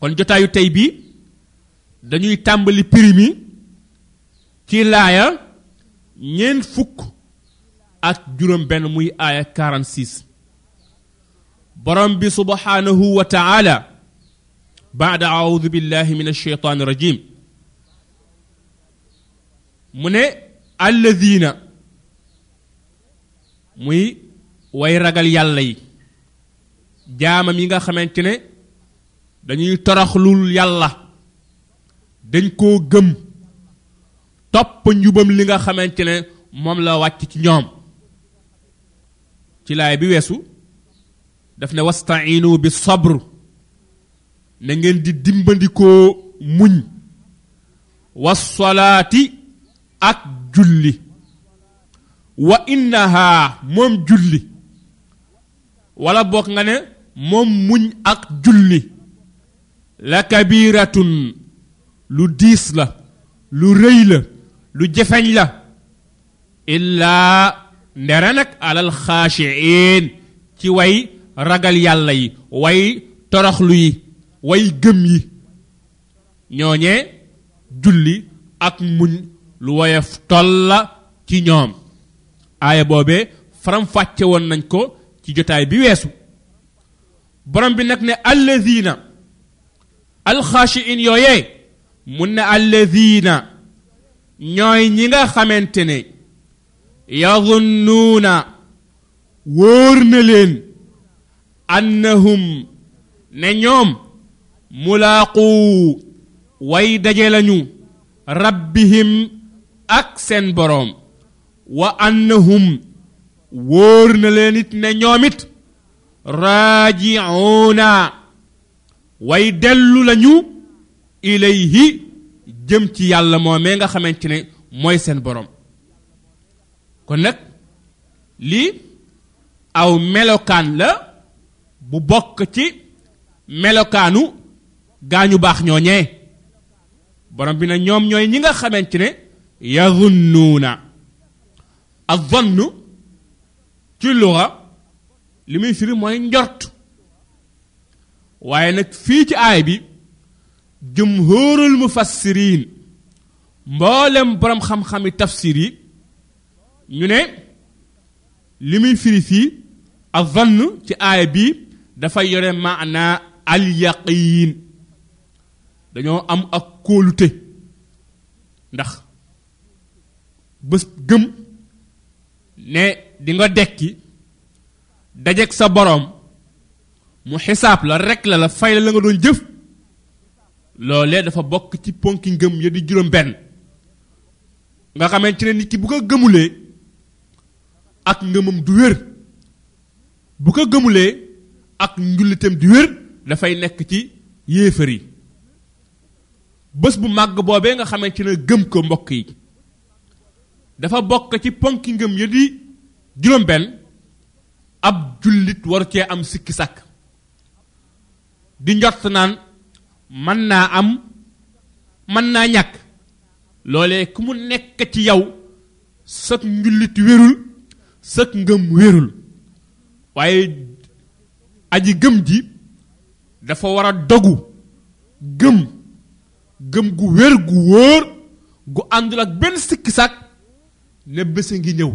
kon jotaayu tey bii dañuy tàmbali prime yi ci laaya ñeent fukk ak juróom benn muy aaya 46 borom bi subhanahu wa taala baada audu billahi min alsheytaan rajim mu ne alladina muy way ragal yàlla yi jaamam yi nga xamante ne dañuy toroxlul yàlla dañ koo gëm topp njubam li nga xamante ne moom la wàcc ci ñoom ci laay bi weesu daf ne wastainu bi sabr na ngeen di dimbandikoo muñ wassalaati ak julli wa innaha moom julli wala bokk nga ne moom muñ ak julli la kabiratun lu diis la lu rëy la lu jafeñ la illaa ndera nag alal xaashiin ci way ragal yàlla yi way toroxlu yi way gëm yi ñooñee julli ak muñ lu woyof toll la ci ñoom aaya boobee faram fàcce woon nañ ko ci jotaay bi weesu borom bi nag ne alladina alxaashiin yooyee mun ne alladina ñooy ñi nga xamante ne yazunnuuna wóor na leen annahum ne ñoom mulaaqu way daje lañu rabbihim ak seen boroom wa annahum wóor na leen it ne ñoom it raajiuuna way dellu lañu ilayhi jëm ci yàlla moomee nga xamante ne mooy seen boroom kon nag lii aw melokaan la bu bokk ci melokaanu gaañu baax ñooñee borom bi na ñoom ñooy ñi nga xamante ne yazunnuuna ak zonn ci luxa li muy firi mooy njort waaye nag fii ci aay bi jumhurul mufassirin mboolem borom xam-xami tafsir yi ñu ne li muy firi fii ak vann ci aaya bi dafay yore maana al yaqiin dañoo am ak kóolute ndax bés gëm ne di nga dekki dajeg sa boroom mu xisaab la rek la la fay la la nga doon jëf loolee dafa bokk ci ponki ngëm ya di juróom benn nga xamante ne nit ki bu ko gëmulee ak ngëmam du wér bu ko gëmulee ak njullitam du wér dafay nekk ci yéefar yi bés bu màgg boobee nga xamante ne gëm ko mbokk yi dafa bokk ci ponki ngëm ya di juróom benn ab jullit waru cee am sikki sàkk di njort naan mën naa am mën naa ñàkk loolee ku mu nekk ci yow sag njullit wérul sag ngëm wérul waaye aji gëm ji dafa war a dogu gëm gëm gu wér gu wóor gu àndul ak benn sikki sàkk ne bése ngi ñëw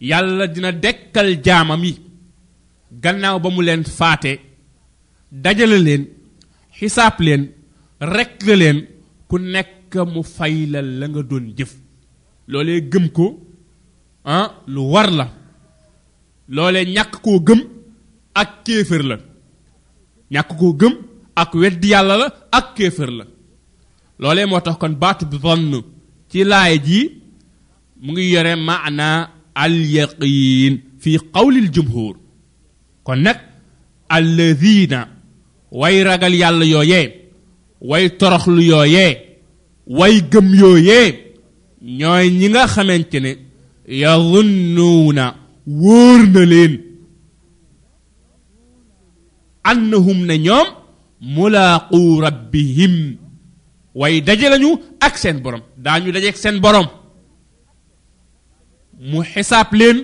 yàlla dina dekkal jaamam yi gannaaw ba mu leen faate dajale leen xisaab leen rekk la leen ku nekk mu fay la la nga doon jëf loolee gëm ko ah lu war la loole ñàkk koo gëm ak kéefër la ñàkk koo gëm ak weddi yàlla la ak kéefër la loolee moo tax kon baatu bi zann ci laay ji mu ngi yore maana al yaqiin fi qawlil jumhur kon nag alladina way ragal yàlla yooyee way toroxlu yooyee way gëm yooyee ñooy ñi nga xamante ne yazunnuuna wóor na leen annahum ne ñoom mulaaqu rabbihim way daje lañu ak seen borom daañu dajeek seen borom mu xisaab leen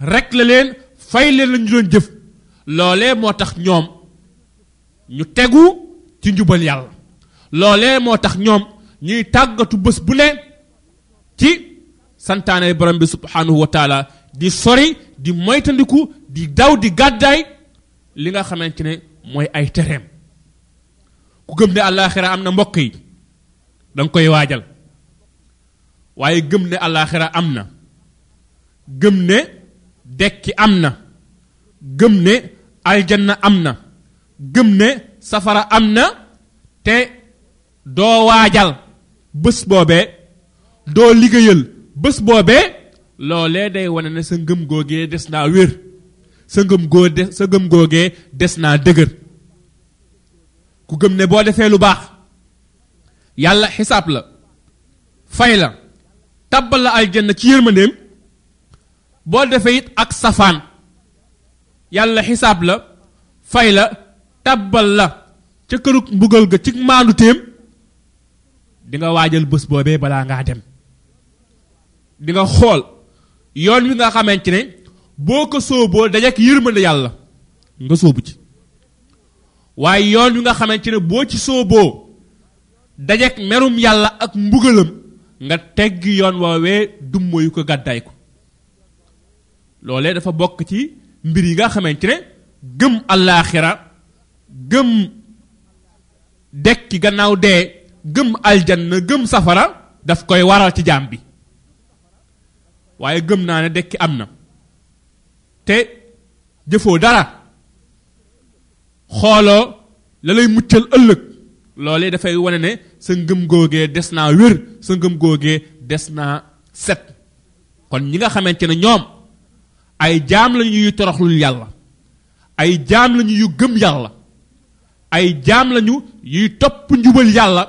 rek la leen fay leen la ñu doon jëf loolee moo tax ñoom ñu tegu ci njubal yàlla loolee moo tax ñoom ñuy tàggatu bés bu ne ci santaane borom bi subhanahu wa taala di sori di moytandiku di daw di gàddaay li nga xamante ne mooy ay tereem ku gëm ne àllaaxira am na mbokk yi da nga koy waajal waaye gëm ne àllaaxira am na gëm ne dekki am na gëm ne aljanna am na gëm ne safara am na te doo waajal bés boobee doo liggéeyal bés boobee loolee day wane ne sa ngëm googee des naa wér sa ngëm goo de sa ngëm googee des naa dëgër ku gëm ne boo defee lu baax yàlla xisaab la fay la tàbbal la aljanna ci yërmandeem boo defee it ak safaan yàlla xisaab la fay la tàbbal la ca kërug mbugal ga ci maandu téem di nga waajal bés boobee balaa ngaa dem di nga xool yoon wi nga xamante ne boo ko sóoboo dajeek yërmande yàlla nga sóobu ci waaye yoon wi nga xamante ne boo ci sóoboo dajeek merum yàlla ak mbugalam nga tegg yoon woowee dummoyu ko gàddaay ko loolee dafa bokk ci mbir yi nga xamante ne gëm allaaxira gëm dekki gannaaw dee gëm aljanna gëm safara daf koy waral ci jaam bi waaye gëm naa ne dekki am na te jëfoo dara xooloo la lay muccal ëllëg loolee dafay wane ne sa ngëm googee des naa wér sa ngëm googee des naa set kon ñi nga xamante ne ñoom ay jaam lañu yu toroxlul yàlla ay jaam lañu yu gëm yàlla ay jaam lañu yuy topp njubal yàlla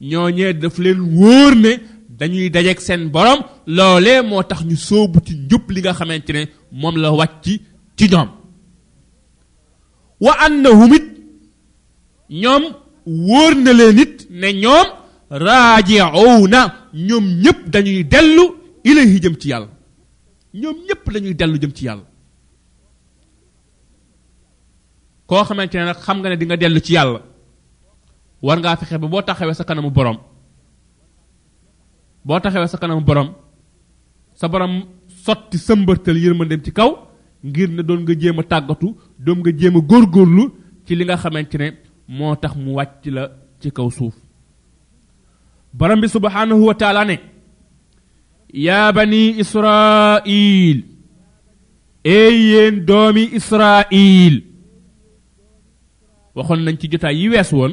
ñooñee daf leen wóor ne dañuy dajeeg seen borom loolee moo tax ñu sóobu ci njub li nga xamante ne moom la wàcc ci ñoom wa annahum it ñoom wóor na leen it ne ñoom raaji'uuna ñoom ñëpp dañuy dellu ilayhi jëm ci yàlla ñoom ñëpp dañuy dellu jëm ci yàlla koo xamante ne nag xam nga ne di nga dellu ci yàlla war ngaa fexe ba boo taxawee sa kanamu borom boo taxawee sa kanam borom sa borom sotti sa mbërtal yërmandeem ci kaw ngir ne doon nga jéem a tàggatu doon nga jéem a góorgóorlu ci li nga xamante ne moo tax mu wàcc la ci kaw suuf borom bi subhanahu wa taala ne yaa bani israil ey yéen doomi israil waxoon nañ ci jotaay yi wees woon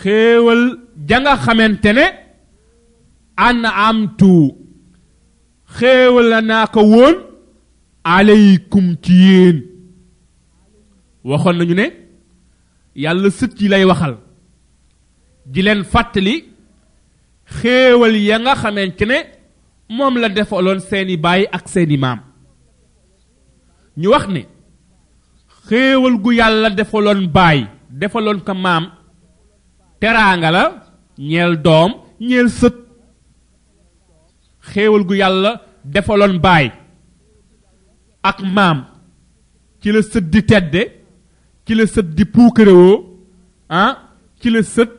xéewal ja nga xamante ne an amtu xéewal la naa ko woon aleykum ci yéen waxoon nañu ne yàlla sët yi lay waxal di leen fàttali xéewal ya nga xamante ne moom la defaloon seeni baay ak seeni maam ñu wax ne xéewal gu yàlla defaloon baay defaloon ko maam teraanga la ñeel doom ñeel sët xéewal gu yàlla defaloon baay ak maam ci la sët di tedde ci la sët di puukarewoo ah ci la sët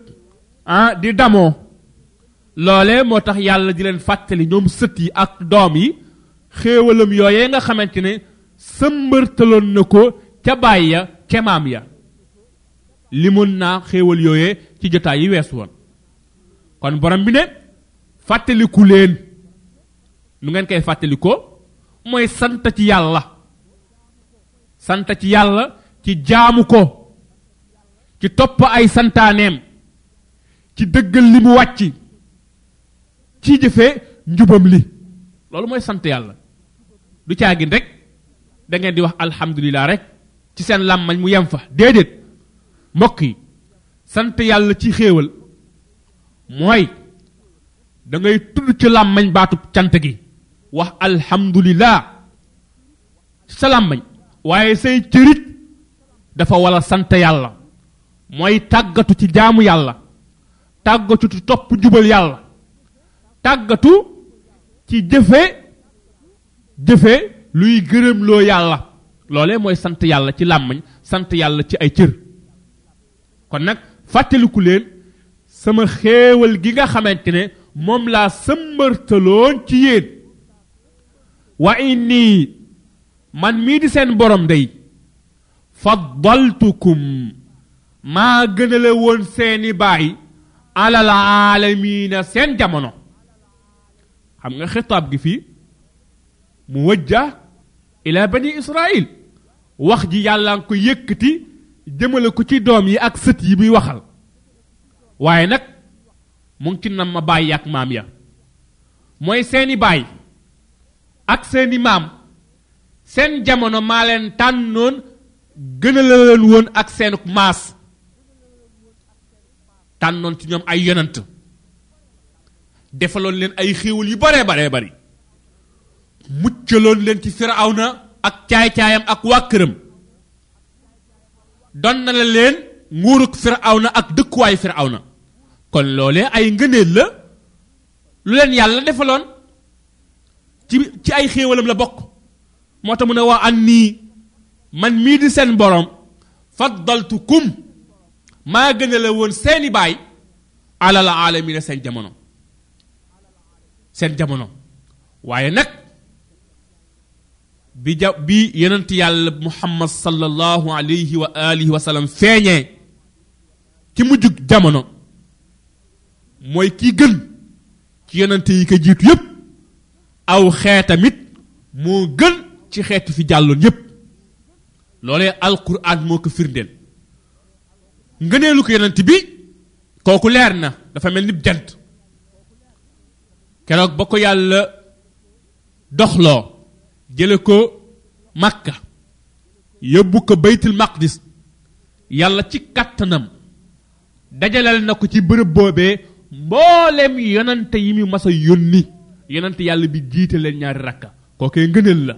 ah di damoo loolee moo tax yàlla di leen fàttali ñoom sët yi ak doom yi xéewalam yooyee nga xamante ne sëmbërtaloon na ko ca baay ya ca maam ya limoon naa xéewal yooyee ci jotaay yi wees woon kon borom bi ne fàttaliku leen nu ngeen koy fàttalikoo mooy sant ci yàlla sant ci yàlla ci jaamu ko ci topp ay santaaneem ci dëggal li mu wàcc ci jëfee njubam li loolu mooy sant yàlla du caagin rek da ngeen di wax alhamdulilah rek ci seen làmmañ mu yem fa déedéet mbokk yi sant yàlla ci xéewal mooy da ngay tudd ci làmmañ baatub cant gi wax alhamdulilah ci sa làmmañ waaye say cërit dafa wala sant yàlla mooy tàggatu ci jaamu yàlla tàggatu ci topp jubal yàlla tàggatu ci jëfe jëfe luy gërëmloo yàlla loolee mooy sant yàlla ci làmmiñ sant yàlla ci ay cër kon nag fàttaliku leen sama xéewal gi nga xamante ne moom laa sëmbërtaloon ci yéen wa inni man mii di seen borom day faddaltukum maa gënale woon seeni baay alal aalamiina seen jamono xam nga xitaab gi fii mu wajja ila bani israil wax ji yàlla nga ko yëkkati jëmale ko ci doom yi ak sët yi muy waxal waaye nag mu ngi ci nam ma bàyyi ak maam ya mooy seeni baay ak seeni maam seen jamono maa leen tànnoon gënala leen woon ak seen maas tànnoon ci ñoom ay yonant defaloon leen ay xéewal yu baree baree bari muccaloon leen ci firawna ak caay-caayam ak waa këram doon na la leen nguurug firawna ak dëkkuwaay firawna kon loolee ay ngëneel la lu leen yàlla defaloon ci ci ay xéewalam la bokk moo tax mu ne waa an nii man mii di seen borom faddaltukum maa gën a la woon seeni baay alal aalamina seen jamono seen jamono waaye nag bi ja bi yonent yàlla muhammad sallallahu alayhi wa alihi wa sallam feeñee ci mujjug jamono mooy kii gën ci yonent yi ko jiitu yépp aw xeetam it moo gën ci xeet fi jàlloon yépp loolee alquran moo ko firndeel ngëneelu ko yonent bi kooku leer na dafa mel ni jant keroog ba ko yàlla doxloo jële ko màkka yóbbu ko baytul maqdis yàlla ci kàttanam dajalal na ko ci bërëb boobee mboolem yonante yi mu mas a yónni yonante yàlla bi jiite leen ñaari rakka kookee ngëneel la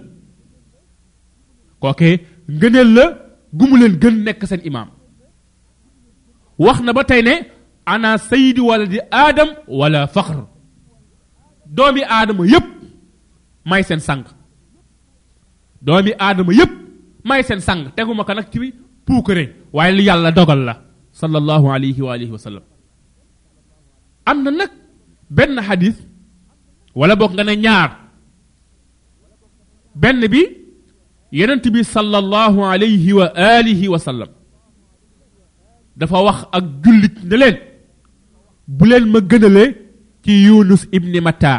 kookee ngëneel la gumu leen gën nekk seen imaam wax na ba tey ne ana sayidi wala di aadam wala faxr doomi aadama yépp may seen sang doomi aadama yépp may seen sang teguma ko nag ci puukare waaye li yàlla dogal la sallallahu alayhi wa alihi wa sallam am na nag benn xadis wala boog nga ne ñaar benn bi yonent bi sallallahu alayhi wa alihi wa sallam dafa wax ak jullit ne leen bu leen ma gënale ci yunus ibni matta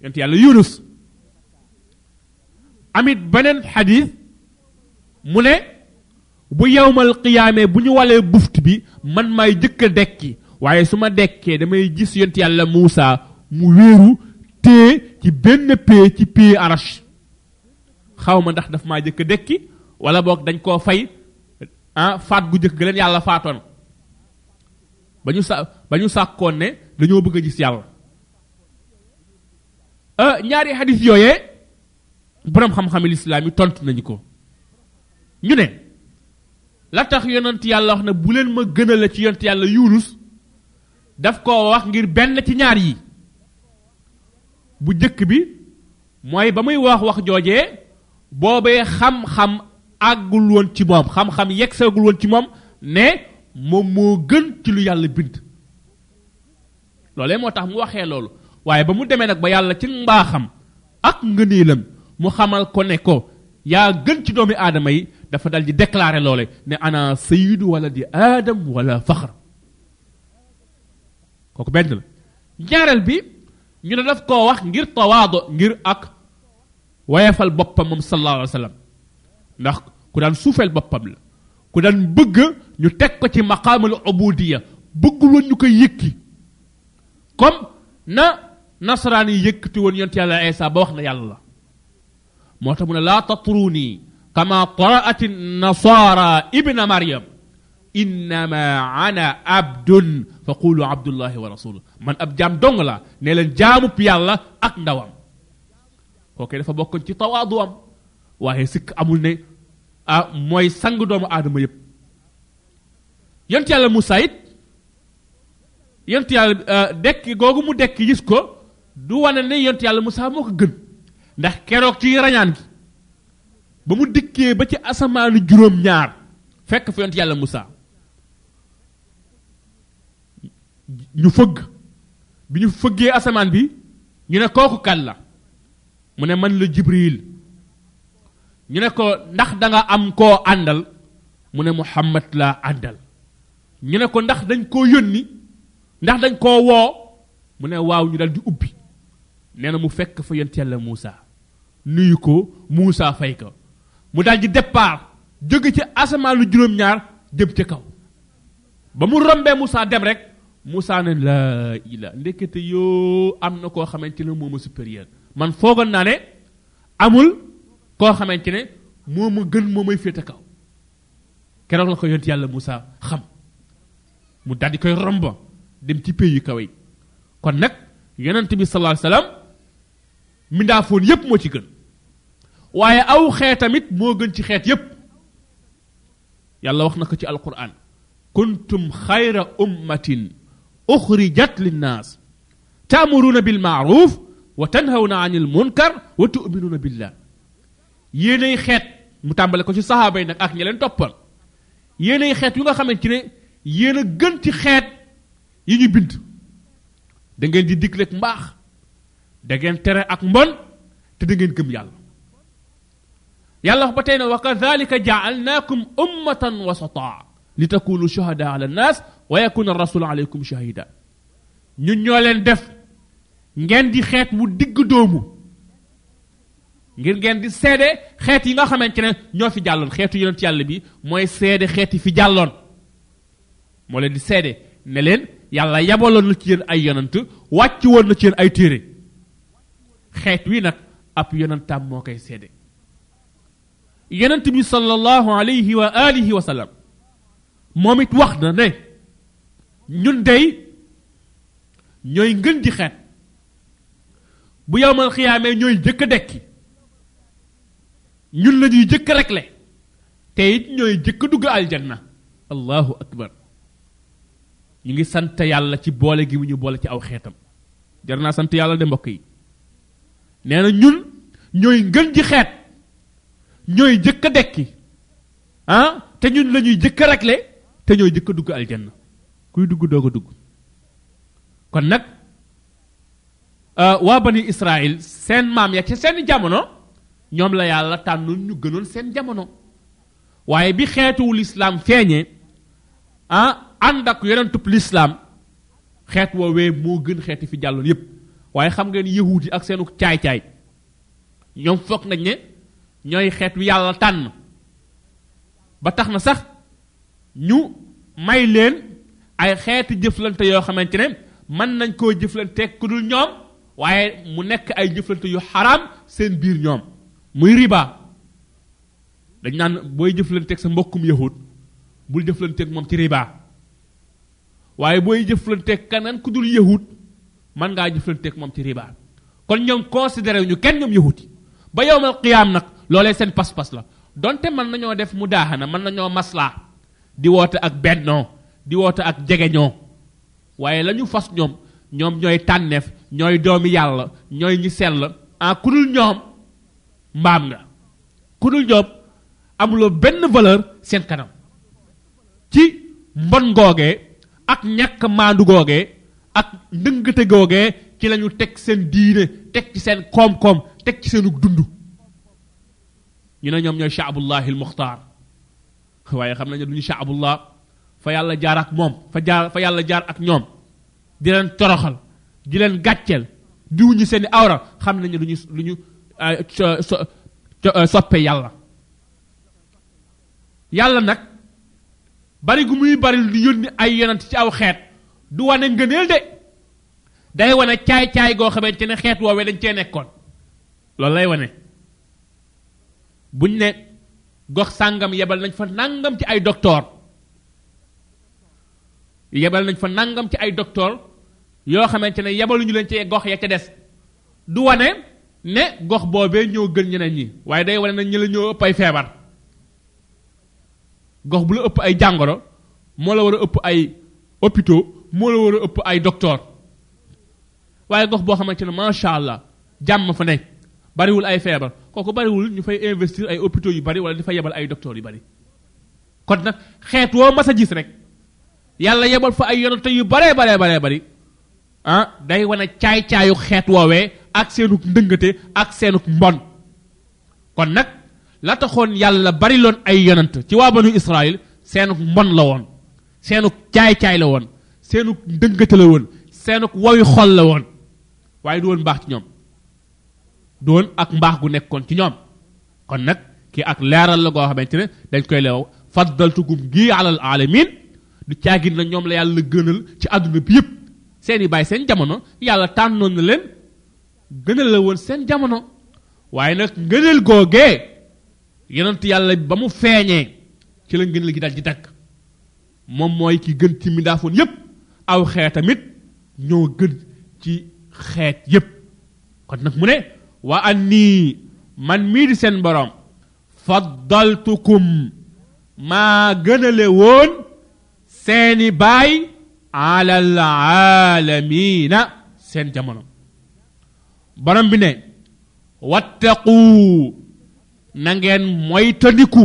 yonent yàlla yunus amit beneen xadis mu ne bu yowmal qiyaamee bu ñu walee buft bi man maay jëkk a dekki waaye su ma dekkee damay gis yont yàlla Muusa mu wéeru tée ci benn pee ci pee arash xaw ma ndax daf maa jëkk a dekki wala boog dañ koo fay ah faat gu jëkk ga leen yàlla faatoon ba ñu sa ba ñu sàkkoon ne dañoo bëgg a gis yàlla ah ñaari xadis yooyee boroom xam-xami lislaam yi tontu nañu ko ñu ne la tax yonent yàlla wax na bu leen ma gënal la ci yonent yàlla yunus daf ko wax ngir benn ci ñaar yi bu jëkk bi mooy ba muy wax wax joojee boobee xam-xam àggul woon ci moom xam-xam yegg seegul woon ci moom ne moom moo gën ci lu yàlla bind loolee moo tax mu waxee loolu waaye ba mu demee nag ba yàlla ci mbaaxam ak ngëneelam mu xamal ko ne ko yaa gën ci doomi aadama yi dafa dal di déclarer loole ne ana sayyidu wala di aadam wala faxar kooku benn la ñaareel bi ñu ne daf koo wax ngir tawaado ngir ak wayefal boppam moom sallallahu alayhi wa sallam ndax ku daan suufeel boppam la ku daan bëgg ñu teg ko ci maqaamal ubudiya bëggul woon ñu koy yëkki comme na nasaraan yi yëkkati woon yonent yàlla Isa ba wax na yàlla la moo tax mu ne laa tatruuni kama taraat nasara ibna maryam innama ana abdun fa qulu abdullahi wa rasuluh man ab jaam dong la ne leen jaamub yàlla ak ndawam kooke dafa bokkoon ci tawaadu am waaye sikk amul ne ah mooy sang doomu aadama yépp yont yàlla Moussa it yont yàlla euh, dekk googu mu dekk gis ko du wane ne yont yàlla Moussa moo ko gën ndax keroog ci rañaan gi ba mu dikkee ba ci asamaanu juróom-ñaar fekk fa yont yàlla Moussa ñu fëgg bi ñu fëggee asamaan bi ñu ne kooku kan la mu ne man la jibril ñu ne ko ndax da nga am koo àndal mu ne muhammad laa àndal ñu ne ko ndax dañ koo yónni ndax dañ koo woo mu ne waaw ñu dal di ubbi nee na mu fekk fa yont yàlla Moussa nuyu ko Moussa fay ko mu dal di départ jóge ci asamaan lu juróom-ñaar jëm ca kaw ba mu rombee Moussa dem rek Moussa ne la ila ndekete yoo am na koo xamante ne moom a supérieur man foogoon naa ne amul koo xamante ne moo ma gën moo may féete kaw keroog la ko yont yàlla Moussa xam mu daal di koy romb dem ci pays yu kaw yi kon nag yonent bi sallallahu alayhi wasallam mindaafoon yépp moo ci gën waaye aw xeet tamit moo gën ci xeet yépp yàlla wax na ko ci alquran kuntum xayra ummatin uxrijat linnaas taamuruuna bilmaaruf wa tanhawna an il munkar wa tuminuuna billah yéenay xeet mu tàmbale ko ci sahaaba yi nag ak ña leen toppal yéenay xeet yu nga xamante ne yéen a gën ci xeet yi ñu bind da ngeen di digleeg mbaax da ngeen tere ak mbon te da ngeen gëm yàlla yàlla wax ba tey ne wa kadhalika ja'alnakum ummatan wasata li takunu shuhada ala nas wa yakuna ar-rasul alaykum shahida ñun ñoo leen def ngeen di xeet wu digg doomu ngir ngeen di seede xeet yi nga xamante ne ñoo fi jàlloon xeetu yonent yàlla bi mooy seede xeet yi fi jàlloon moo leen di seede ne leen yàlla yabaloon na ci yéen ay yonent wàcc woon na ci yéen ay téere xeet wi nag ab yonantaam moo koy seede yonent bi sallallahu alayhi wa alihi wa sallam moom it wax na ne ñun dey ñooy ngën di xeet bu yowmal xiyaamee ñooy jëkk a dekki ñun la ñuy jëkk rek le te it ñooy jëkk dugg aljanna allahu akbar ñu ngi sant yàlla ci boole gi mu ñu boole ci aw xeetam jar naa sant yàlla de mbokk yi nee na ñun ñooy ngën ji xeet ñooy jëkk a dekki ah te ñun la ñuy jëkk a rekle te ñooy jëkk a dugg aljanna kuy dugg doog a dugg kon nag euh, waa bani Israël seen maam ya ci seen jamono ñoom la yàlla tànnoon ñu gënoon seen jamono waaye bi xeetuwul islaam feeñee ah ànd ak yonentub lislaam xeet woowee moo gën xeeti fi jàlloon yépp waaye xam ngeen yahuud yi ak seenu caay-caay ñoom foog nañ ne ñooy xeet wi yàlla tànn ba tax na sax ñu may leen ay xeeti jëflante yoo xamante ne mën nañ koo jëflante ku dul ñoom waaye mu nekk ay jëflante yu xaraam seen biir ñoom muy riba dañ naan booy jëflanteeg sa mbokkum yahud bul jëflanteeg moom ci riba waaye booy jëflanteeg kaneen ku dul yahut man ngaa jëflanteeg moom ci riba kon ñoom considéré ñu kenn ñoom yahut yi ba yowmal qiyaam nag loolee seen pas-pas la donte mën nañoo def mu daaxana mën nañoo maslaa di woote ak bennoo di woote ak jegeñoo waaye la ñu fas ñoom ñoom ñooy tànneef ñooy doomi yàlla ñooy ñi sell ah ku dul ñoom mbaam nga ku dul ñoom amuloo benn valeur seen kanam ci mbon googee ak ñàkk maandu googee ak ndëngate googee ci lañu teg seen diine teg ci seen koom-koom teg ci seenu dund ñu ne ñoom ñooy shaabullahi al muxtaar waaye xam nañu duñu shaabullah fa yàlla jaar ak moom fa jaar fa yàlla jaar ak ñoom di leen toroxal di leen gàcceel di wuñu seen i awra xam nañu duñu duñu soppe yàlla yàlla nag bari gu muy bari lu yónni ay yonent ci aw xeet du wane ngëneel de day wane caay-caay goo xamante ne xeet woowee dañ cee nekkoon loolu lay wane buñ ne gox sàngam yebal nañ fa nàngam ci ay docteur yebal nañ fa nàngam ci ay docteur yoo xamante ne yebaluñu leen ci gox ya ca des du wane ne gox boobee ñoo gën ñeneen ñi waaye day wane na ñi la ñoo ëpp ay feebar gox bu la ëpp ay jàngoro moo la war a ëpp ay hôpitaux moo la war a ëpp ay docteur waaye gox boo xamante ne macha allah jàmm fa nekk bariwul ay feebar kooku bariwul ñu fay investir ay hôpitaux yu bari wala di fa yebal ay docteurs yu bari kon nag xeet woo mas a gis rek yàlla yebal fa ay yonante yu baree baree baree bari ah day wane caay-caayu xeet woowee ak seenuk ndëngate ak seenuk mbon kon nag la taxoon yàlla bari loon ay yonent ci waa banu israil seenuk mbon la woon seenuk caay-caay la woon seenuk ndëngate la woon seenuk wowi xol la woon waaye du woon baax ci ñoom doon ak mbaax gu nekkoon ci ñoom kon nag ki ak leeral la goo xamante ne dañ koy leew faddaltugum gii alal alamin du caagin na ñoom la yàlla gënal ci àdduna bi yëpp seen i bàyyi seen jamono yàlla tànnoon na leen gënal la woon seen jamono waaye nag ngëneel googee yonent yàlla ba mu feeñee ci la ngëneel gi dal di dakk moom mooy ki gën ci mindaafoon yépp aw xeetamit ñoo gën ci xeet yépp kon nag mu ne wa an nii man mii di seen boroom faddaltukum maa gënale woon seeni baay alal aalamiina seen jamono borom bi ne wattaqu na ngeen moytandiku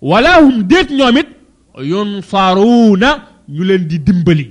wala hum déet ñoom it yunsaruuna ñu leen di dimbali